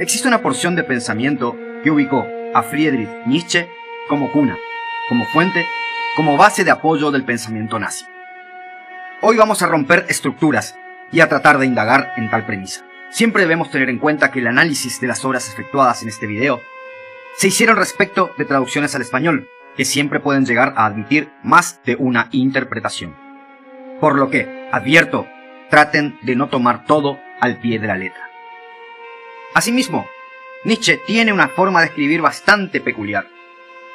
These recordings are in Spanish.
existe una porción de pensamiento que ubicó a Friedrich Nietzsche como cuna, como fuente, como base de apoyo del pensamiento nazi. Hoy vamos a romper estructuras y a tratar de indagar en tal premisa. Siempre debemos tener en cuenta que el análisis de las obras efectuadas en este video se hicieron respecto de traducciones al español, que siempre pueden llegar a admitir más de una interpretación. Por lo que, advierto, traten de no tomar todo al pie de la letra. Asimismo, Nietzsche tiene una forma de escribir bastante peculiar,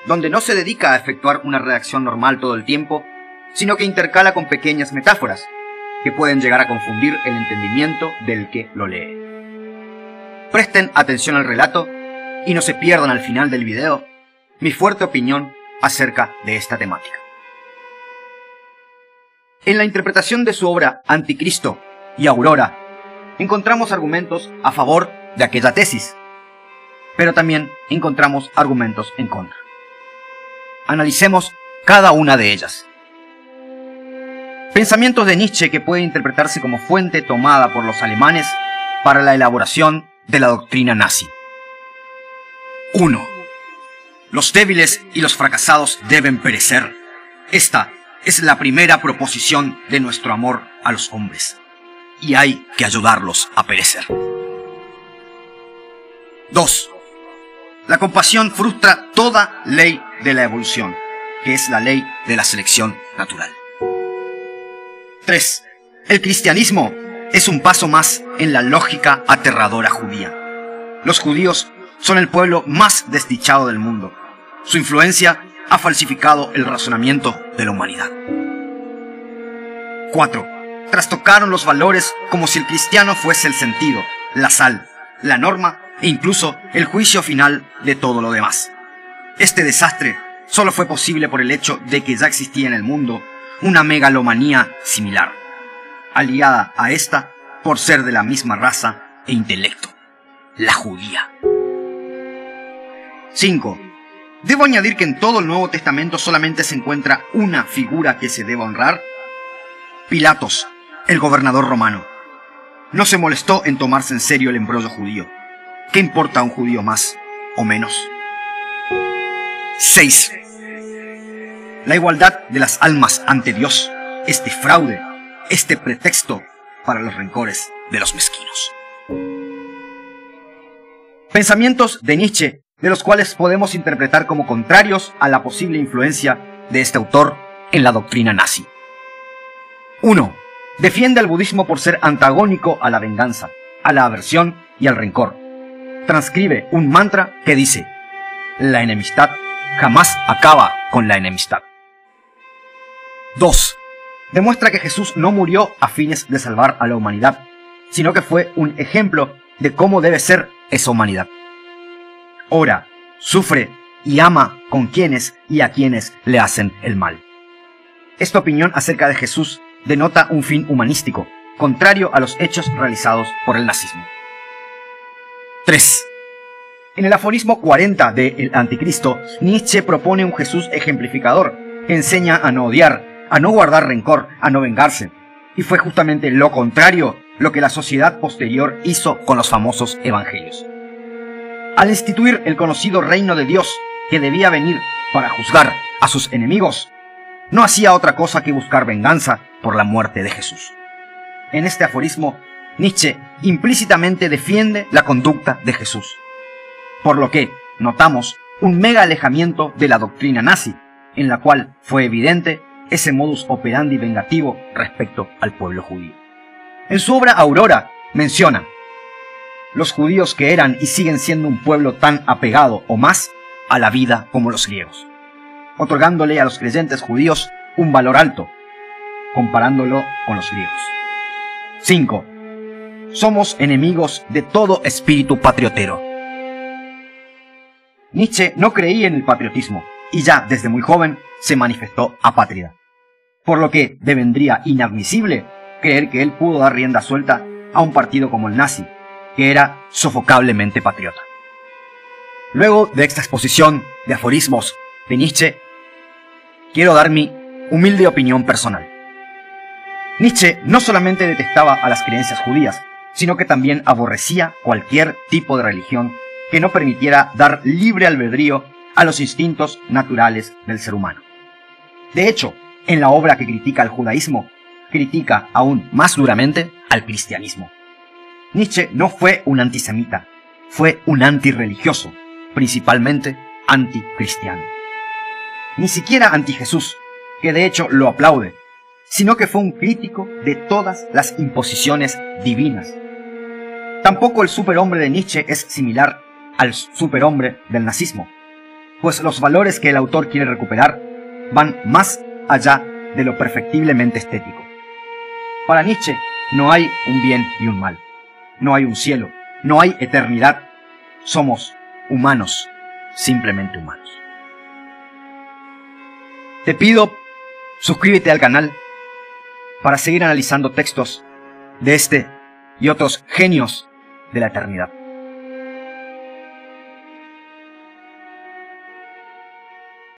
donde no se dedica a efectuar una redacción normal todo el tiempo, sino que intercala con pequeñas metáforas, que pueden llegar a confundir el entendimiento del que lo lee. Presten atención al relato y no se pierdan al final del video mi fuerte opinión acerca de esta temática. En la interpretación de su obra Anticristo y Aurora, encontramos argumentos a favor de aquella tesis, pero también encontramos argumentos en contra. Analicemos cada una de ellas. Pensamientos de Nietzsche que pueden interpretarse como fuente tomada por los alemanes para la elaboración de la doctrina nazi. 1. Los débiles y los fracasados deben perecer. Esta es la primera proposición de nuestro amor a los hombres. Y hay que ayudarlos a perecer. 2. La compasión frustra toda ley de la evolución, que es la ley de la selección natural. 3. El cristianismo es un paso más en la lógica aterradora judía. Los judíos son el pueblo más desdichado del mundo. Su influencia ha falsificado el razonamiento de la humanidad. 4. Trastocaron los valores como si el cristiano fuese el sentido, la sal, la norma e incluso el juicio final de todo lo demás. Este desastre solo fue posible por el hecho de que ya existía en el mundo una megalomanía similar, aliada a esta por ser de la misma raza e intelecto, la judía. 5. Debo añadir que en todo el Nuevo Testamento solamente se encuentra una figura que se debe honrar. Pilatos, el gobernador romano. No se molestó en tomarse en serio el embrollo judío. ¿Qué importa un judío más o menos? 6. La igualdad de las almas ante Dios, este fraude, este pretexto para los rencores de los mezquinos. Pensamientos de Nietzsche, de los cuales podemos interpretar como contrarios a la posible influencia de este autor en la doctrina nazi. 1. Defiende al budismo por ser antagónico a la venganza, a la aversión y al rencor. Transcribe un mantra que dice, la enemistad jamás acaba con la enemistad. 2. Demuestra que Jesús no murió a fines de salvar a la humanidad, sino que fue un ejemplo de cómo debe ser esa humanidad. Ora, sufre y ama con quienes y a quienes le hacen el mal. Esta opinión acerca de Jesús denota un fin humanístico, contrario a los hechos realizados por el nazismo. 3. En el aforismo 40 de El Anticristo, Nietzsche propone un Jesús ejemplificador, que enseña a no odiar, a no guardar rencor, a no vengarse. Y fue justamente lo contrario lo que la sociedad posterior hizo con los famosos evangelios. Al instituir el conocido reino de Dios que debía venir para juzgar a sus enemigos, no hacía otra cosa que buscar venganza por la muerte de Jesús. En este aforismo, Nietzsche implícitamente defiende la conducta de Jesús, por lo que notamos un mega alejamiento de la doctrina nazi, en la cual fue evidente ese modus operandi vengativo respecto al pueblo judío. En su obra Aurora menciona, los judíos que eran y siguen siendo un pueblo tan apegado o más a la vida como los griegos, otorgándole a los creyentes judíos un valor alto, comparándolo con los griegos. 5. Somos enemigos de todo espíritu patriotero. Nietzsche no creía en el patriotismo y ya desde muy joven se manifestó apátrida. Por lo que devendría inadmisible creer que él pudo dar rienda suelta a un partido como el nazi, que era sofocablemente patriota. Luego de esta exposición de aforismos de Nietzsche, quiero dar mi humilde opinión personal. Nietzsche no solamente detestaba a las creencias judías, sino que también aborrecía cualquier tipo de religión que no permitiera dar libre albedrío a los instintos naturales del ser humano. De hecho, en la obra que critica al judaísmo, critica aún más duramente al cristianismo. Nietzsche no fue un antisemita, fue un antirreligioso, principalmente anticristiano. Ni siquiera anti Jesús, que de hecho lo aplaude, sino que fue un crítico de todas las imposiciones divinas. Tampoco el superhombre de Nietzsche es similar al superhombre del nazismo, pues los valores que el autor quiere recuperar van más allá de lo perfectiblemente estético. Para Nietzsche no hay un bien y un mal, no hay un cielo, no hay eternidad, somos humanos, simplemente humanos. Te pido, suscríbete al canal para seguir analizando textos de este y otros genios de la eternidad.